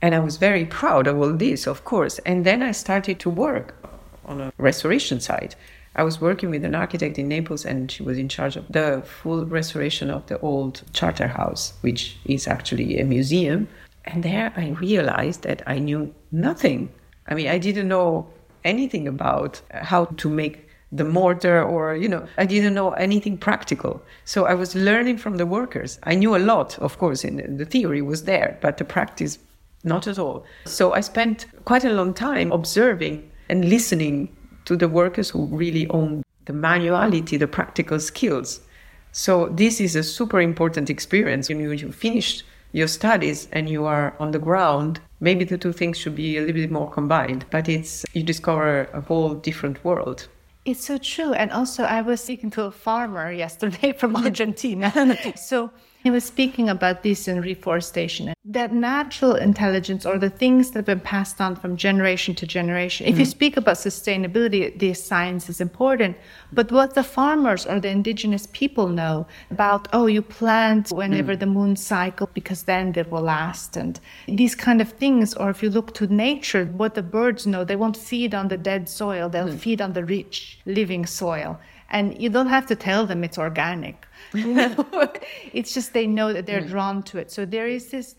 and I was very proud of all this, of course. And then I started to work on a restoration site. I was working with an architect in Naples, and she was in charge of the full restoration of the old charter house, which is actually a museum. And there I realized that I knew nothing. I mean, I didn't know anything about how to make the mortar or you know i didn't know anything practical so i was learning from the workers i knew a lot of course in the theory was there but the practice not at all. So I spent quite a long time observing and listening to the workers who really own the manuality, the practical skills. So this is a super important experience. When you finished your studies and you are on the ground, maybe the two things should be a little bit more combined, but it's you discover a whole different world. It's so true. And also I was speaking to a farmer <laughs> yesterday from Argentina. <laughs> so he was speaking about this in reforestation, that natural intelligence or the things that have been passed on from generation to generation. If mm. you speak about sustainability, this science is important. But what the farmers or the indigenous people know about, oh, you plant whenever mm. the moon cycle because then it will last. And these kind of things. Or if you look to nature, what the birds know, they won't feed on the dead soil, they'll mm. feed on the rich, living soil. And you don't have to tell them it's organic <laughs> you know? <laughs> it's just they know that they're mm. drawn to it. So there is this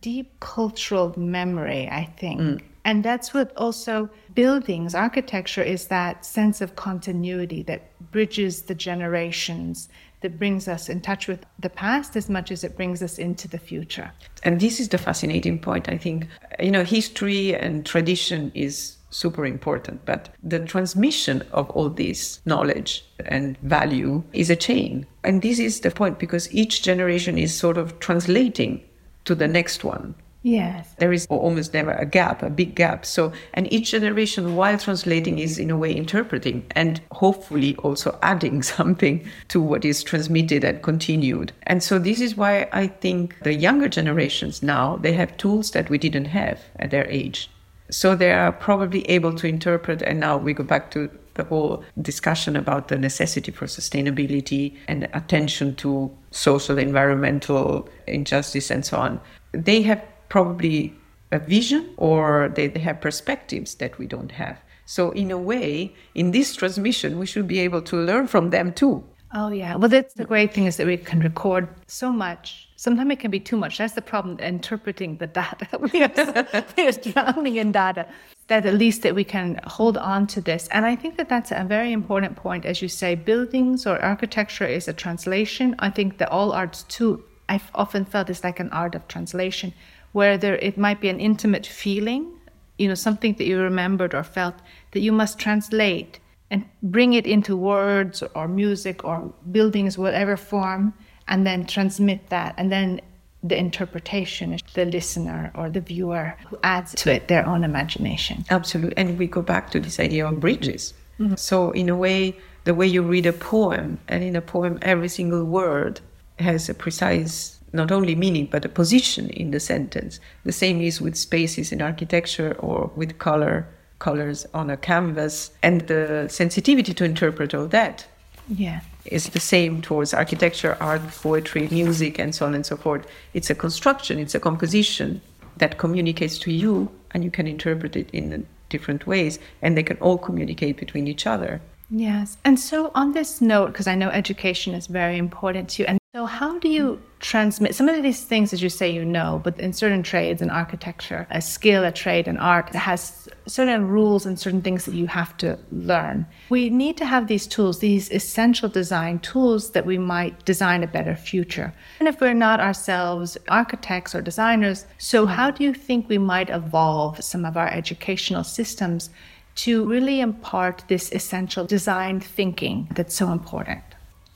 deep cultural memory, I think. Mm. And that's what also buildings, architecture is that sense of continuity that bridges the generations, that brings us in touch with the past as much as it brings us into the future. And this is the fascinating point, I think. You know, history and tradition is super important. But the transmission of all this knowledge and value is a chain. And this is the point because each generation is sort of translating to the next one. Yes. There is almost never a gap, a big gap. So, and each generation, while translating, is in a way interpreting and hopefully also <laughs> adding something to what is transmitted and continued. And so, this is why I think the younger generations now, they have tools that we didn't have at their age. So they are probably able to interpret, and now we go back to the whole discussion about the necessity for sustainability and attention to social, environmental injustice, and so on. They have probably a vision or they, they have perspectives that we don't have. So, in a way, in this transmission, we should be able to learn from them too. Oh, yeah. Well, that's the great thing is that we can record so much. Sometimes it can be too much. That's the problem, interpreting the data. <laughs> we, are, we are drowning in data. That at least that we can hold on to this. And I think that that's a very important point. As you say, buildings or architecture is a translation. I think that all arts too, I've often felt is like an art of translation, where there it might be an intimate feeling, you know, something that you remembered or felt that you must translate and bring it into words or music or buildings, whatever form, and then transmit that. And then the interpretation is the listener or the viewer who adds to it their own imagination. Absolutely. And we go back to this idea of bridges. Mm-hmm. So, in a way, the way you read a poem, and in a poem, every single word has a precise not only meaning but a position in the sentence. The same is with spaces in architecture or with color colors on a canvas and the sensitivity to interpret all that yeah. is the same towards architecture art poetry music and so on and so forth. It's a construction it's a composition that communicates to you and you can interpret it in different ways and they can all communicate between each other. Yes. And so on this note because i know education is very important to you and so how do you transmit some of these things as you say you know but in certain trades in architecture a skill a trade an art that has certain rules and certain things that you have to learn. We need to have these tools these essential design tools that we might design a better future. And if we're not ourselves architects or designers so how do you think we might evolve some of our educational systems to really impart this essential design thinking that's so important?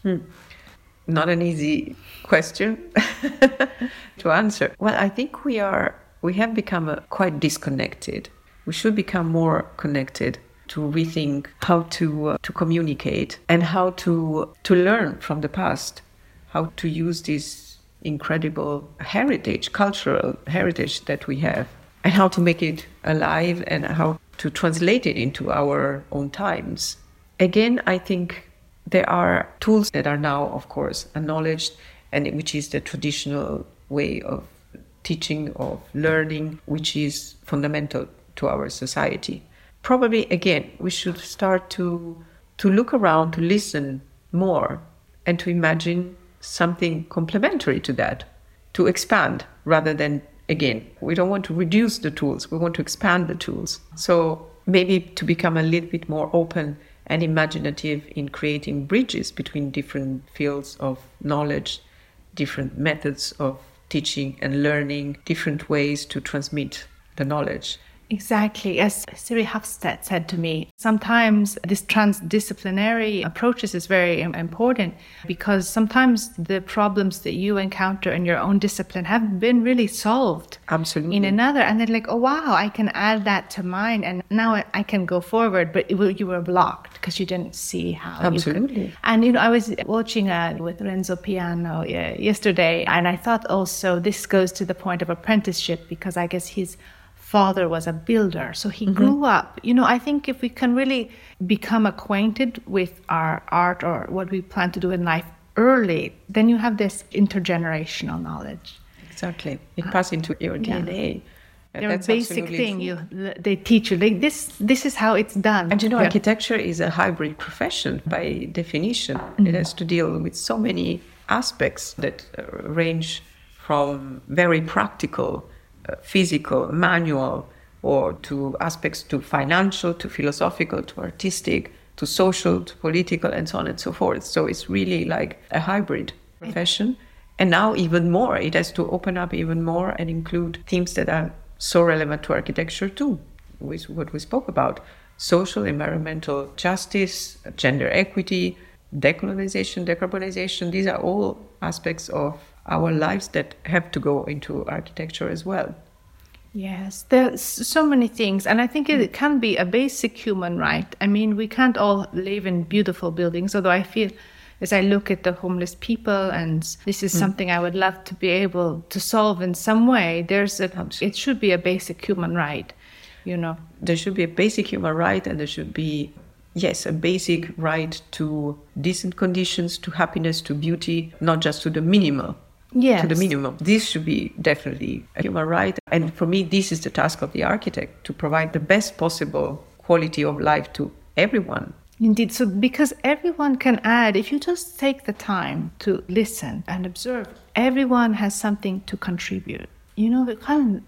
Hmm not an easy question <laughs> to answer. Well, I think we are we have become uh, quite disconnected. We should become more connected to rethink how to uh, to communicate and how to to learn from the past, how to use this incredible heritage, cultural heritage that we have, and how to make it alive and how to translate it into our own times. Again, I think there are tools that are now, of course, acknowledged, and which is the traditional way of teaching, of learning, which is fundamental to our society. Probably, again, we should start to, to look around, to listen more, and to imagine something complementary to that, to expand rather than, again, we don't want to reduce the tools, we want to expand the tools. So maybe to become a little bit more open and imaginative in creating bridges between different fields of knowledge, different methods of teaching and learning, different ways to transmit the knowledge. Exactly. As Siri Hustvedt said to me, sometimes this transdisciplinary approaches is very important because sometimes the problems that you encounter in your own discipline have been really solved Absolutely. in another. And then like, oh, wow, I can add that to mine and now I can go forward. But it, you were blocked because you didn't see how. Absolutely. You could. And, you know, I was watching uh, with Renzo Piano yesterday and I thought also this goes to the point of apprenticeship because I guess he's father was a builder. So he mm-hmm. grew up. You know, I think if we can really become acquainted with our art or what we plan to do in life early, then you have this intergenerational knowledge. Exactly. It passes into your DNA. Yeah. That's basic thing you they teach you like this this is how it's done and you know yeah. architecture is a hybrid profession by definition mm-hmm. it has to deal with so many aspects that uh, range from very practical physical, manual, or to aspects to financial, to philosophical, to artistic, to social, to political, and so on and so forth. So it's really like a hybrid profession. And now, even more, it has to open up even more and include themes that are so relevant to architecture, too, with what we spoke about social, environmental justice, gender equity, decolonization, decarbonization. These are all aspects of our lives that have to go into architecture as well. Yes, there's so many things, and I think it can be a basic human right. I mean, we can't all live in beautiful buildings, although I feel as I look at the homeless people, and this is mm. something I would love to be able to solve in some way. There's a, it should be a basic human right, you know. There should be a basic human right, and there should be yes, a basic right to decent conditions, to happiness, to beauty, not just to the minimal yes. to the minimum. This should be definitely a human right. And for me, this is the task of the architect to provide the best possible quality of life to everyone. Indeed. So, because everyone can add, if you just take the time to listen and observe, everyone has something to contribute. You know, it kind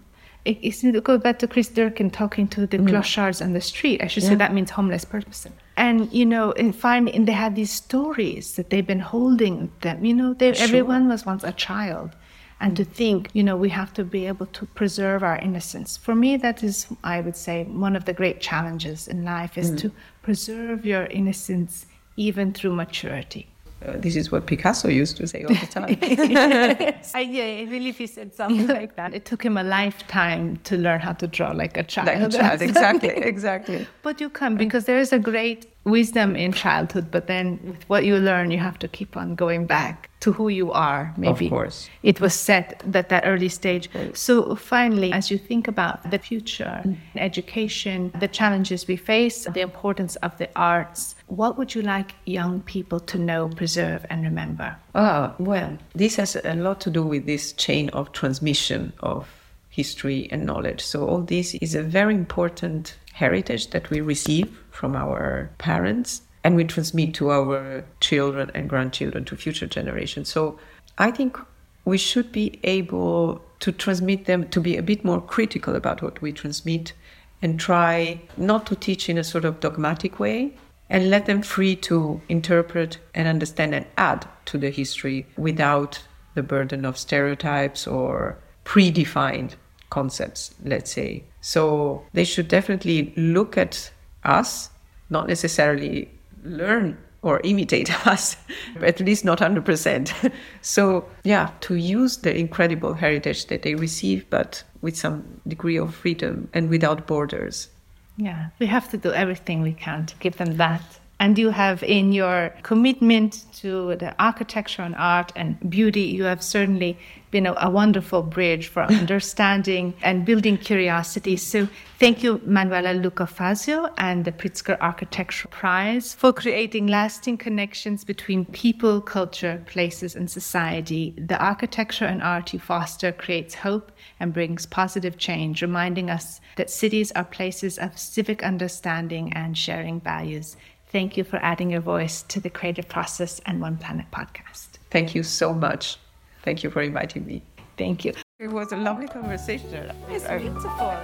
of it, go back to Chris Dercon talking to the mm. clochards on the street. I should yeah. say that means homeless person. And you know, and finally, and they had these stories that they've been holding them. You know, they, sure. everyone was once a child, and mm. to think, you know, we have to be able to preserve our innocence. For me, that is, I would say, one of the great challenges in life is mm. to preserve your innocence even through maturity. Uh, this is what Picasso used to say all the time. <laughs> I, yeah, I believe he said something like that. It took him a lifetime to learn how to draw like a child. Like a child, exactly, <laughs> exactly. But you can because there is a great wisdom in childhood, but then with what you learn, you have to keep on going back to who you are. Maybe of course it was set at that early stage. So finally, as you think about the future, mm. education, the challenges we face, the importance of the arts, what would you like young people to know, preserve, and remember? Oh well, this has a lot to do with this chain of transmission of history and knowledge. So all this is a very important heritage that we receive from our parents and we transmit to our children and grandchildren to future generations. So I think we should be able to transmit them to be a bit more critical about what we transmit and try not to teach in a sort of dogmatic way and let them free to interpret and understand and add to the history without the burden of stereotypes or predefined concepts, let's say. So they should definitely look at us, not necessarily learn or imitate <laughs> us, at least not 100%. <laughs> so, yeah, to use the incredible heritage that they receive, but with some degree of freedom and without borders. Yeah, we have to do everything we can to give them that and you have in your commitment to the architecture and art and beauty, you have certainly been a, a wonderful bridge for <laughs> understanding and building curiosity. So thank you, Manuela Luca Dazio and the Pritzker Architectural Prize for creating lasting connections between people, culture, places, and society. The architecture and art you foster creates hope and brings positive change, reminding us that cities are places of civic understanding and sharing values. Thank you for adding your voice to the creative process and One Planet podcast. Thank you so much. Thank you for inviting me. Thank you. It was a lovely conversation. It's beautiful.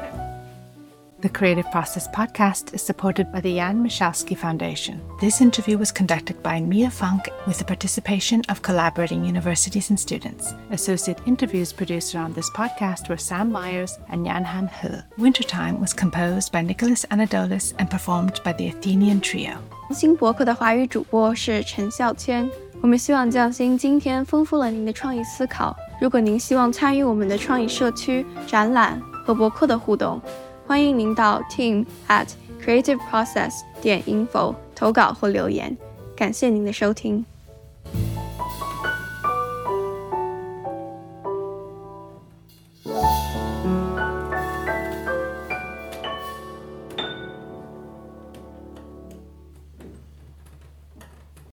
The Creative Process podcast is supported by the Jan Michalski Foundation. This interview was conducted by Mia Funk with the participation of collaborating universities and students. Associate interviews produced around this podcast were Sam Myers and Jan Han He. Wintertime was composed by Nicholas Anadolus and performed by the Athenian Trio. 新博客的华语主播是陈孝谦。我们希望匠心今天丰富了您的创意思考。如果您希望参与我们的创意社区、展览和博客的互动，欢迎您到 team at creativeprocess 点 info 投稿或留言。感谢您的收听。